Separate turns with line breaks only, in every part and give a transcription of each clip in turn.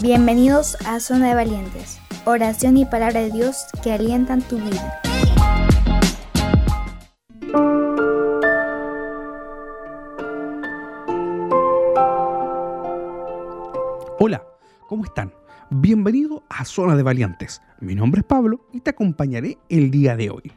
Bienvenidos a Zona de Valientes, oración y palabra de Dios que alientan tu vida.
Hola, ¿cómo están? Bienvenido a Zona de Valientes. Mi nombre es Pablo y te acompañaré el día de hoy.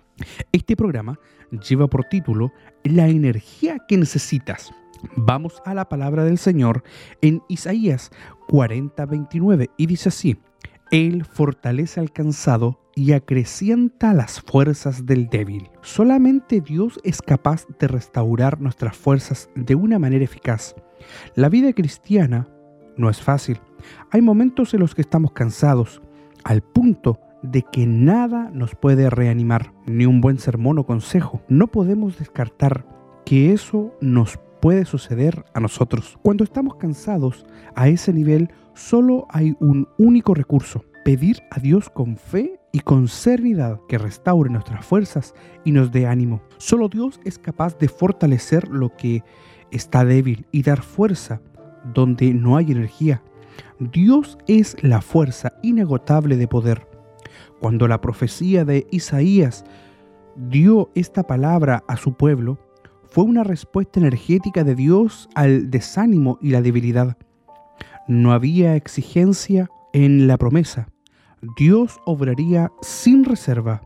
Este programa lleva por título La energía que necesitas. Vamos a la palabra del Señor en Isaías 40:29 y dice así, Él fortalece al cansado y acrecienta las fuerzas del débil. Solamente Dios es capaz de restaurar nuestras fuerzas de una manera eficaz. La vida cristiana no es fácil. Hay momentos en los que estamos cansados, al punto de que nada nos puede reanimar, ni un buen sermón o consejo. No podemos descartar que eso nos puede suceder a nosotros. Cuando estamos cansados a ese nivel, solo hay un único recurso, pedir a Dios con fe y con serenidad que restaure nuestras fuerzas y nos dé ánimo. Solo Dios es capaz de fortalecer lo que está débil y dar fuerza donde no hay energía. Dios es la fuerza inagotable de poder. Cuando la profecía de Isaías dio esta palabra a su pueblo, fue una respuesta energética de Dios al desánimo y la debilidad. No había exigencia en la promesa. Dios obraría sin reserva.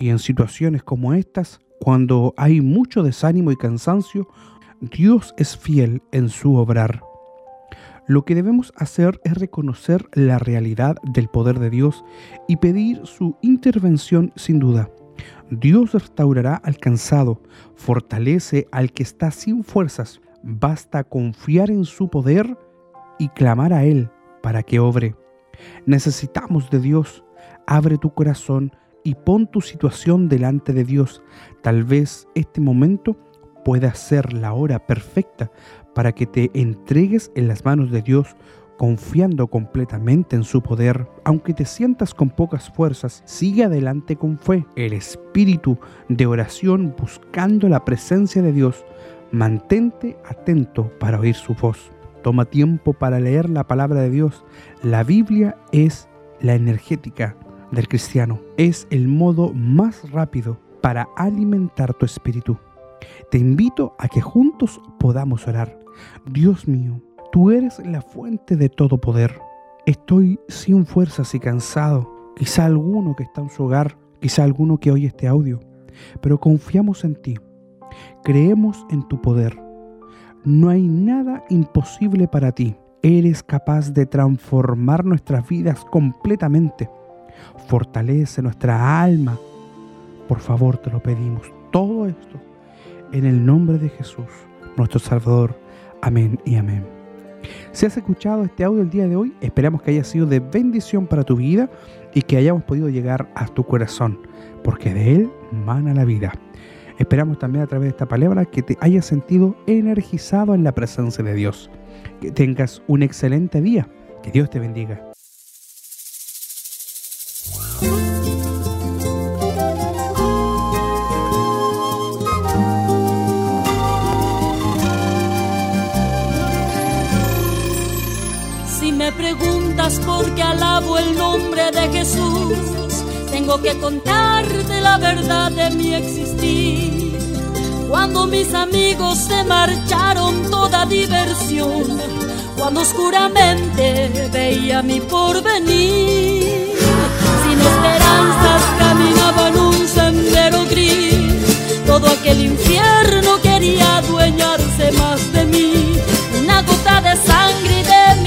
Y en situaciones como estas, cuando hay mucho desánimo y cansancio, Dios es fiel en su obrar. Lo que debemos hacer es reconocer la realidad del poder de Dios y pedir su intervención sin duda. Dios restaurará al cansado, fortalece al que está sin fuerzas. Basta confiar en su poder y clamar a Él para que obre. Necesitamos de Dios. Abre tu corazón y pon tu situación delante de Dios. Tal vez este momento pueda ser la hora perfecta para que te entregues en las manos de Dios confiando completamente en su poder. Aunque te sientas con pocas fuerzas, sigue adelante con fe. El espíritu de oración buscando la presencia de Dios. Mantente atento para oír su voz. Toma tiempo para leer la palabra de Dios. La Biblia es la energética del cristiano. Es el modo más rápido para alimentar tu espíritu. Te invito a que juntos podamos orar. Dios mío, tú eres la fuente de todo poder. Estoy sin fuerzas y cansado. Quizá alguno que está en su hogar, quizá alguno que oye este audio, pero confiamos en ti. Creemos en tu poder. No hay nada imposible para ti. Eres capaz de transformar nuestras vidas completamente. Fortalece nuestra alma. Por favor, te lo pedimos. Todo esto en el nombre de Jesús, nuestro Salvador. Amén y amén. Si has escuchado este audio el día de hoy, esperamos que haya sido de bendición para tu vida y que hayamos podido llegar a tu corazón, porque de él mana la vida. Esperamos también a través de esta palabra que te hayas sentido energizado en la presencia de Dios. Que tengas un excelente día. Que Dios te bendiga.
Preguntas por qué alabo el nombre de Jesús, tengo que contarte la verdad de mi existir. Cuando mis amigos se marcharon toda diversión, cuando oscuramente veía mi porvenir, sin esperanzas caminaba en un sendero gris, todo aquel infierno quería adueñarse más de mí, una gota de sangre y de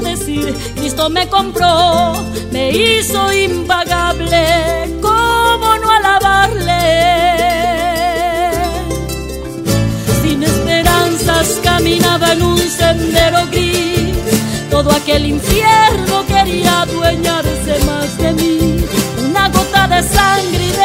decir? Cristo me compró, me hizo impagable, ¿cómo no alabarle? Sin esperanzas caminaba en un sendero gris, todo aquel infierno quería adueñarse más de mí. Una gota de sangre y de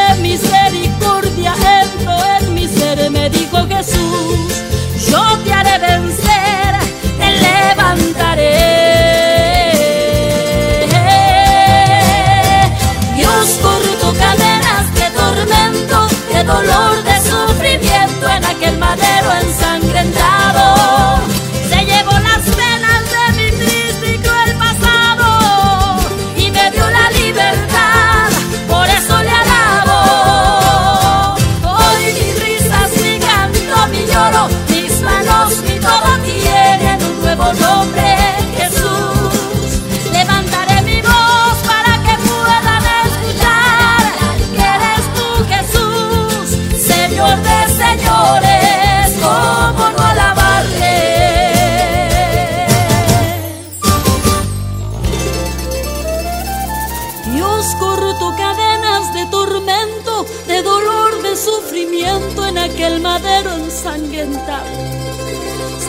en aquel madero ensangrentado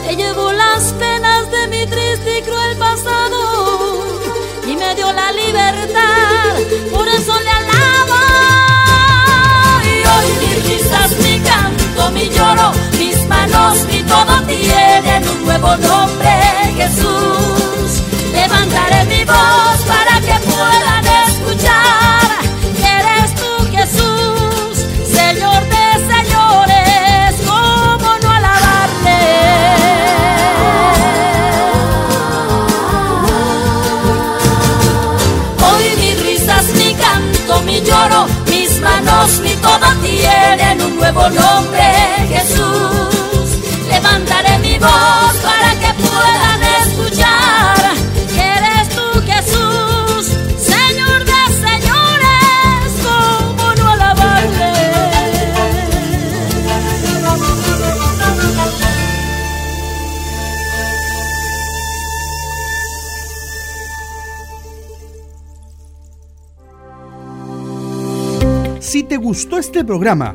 se llevó las penas de mi triste y cruel pasado y me dio la libertad, por eso le nuevo nombre, Jesús. Levantaré mi voz para que puedan escuchar que eres tú, Jesús, Señor de señores, como no alabarle.
Si te gustó este programa,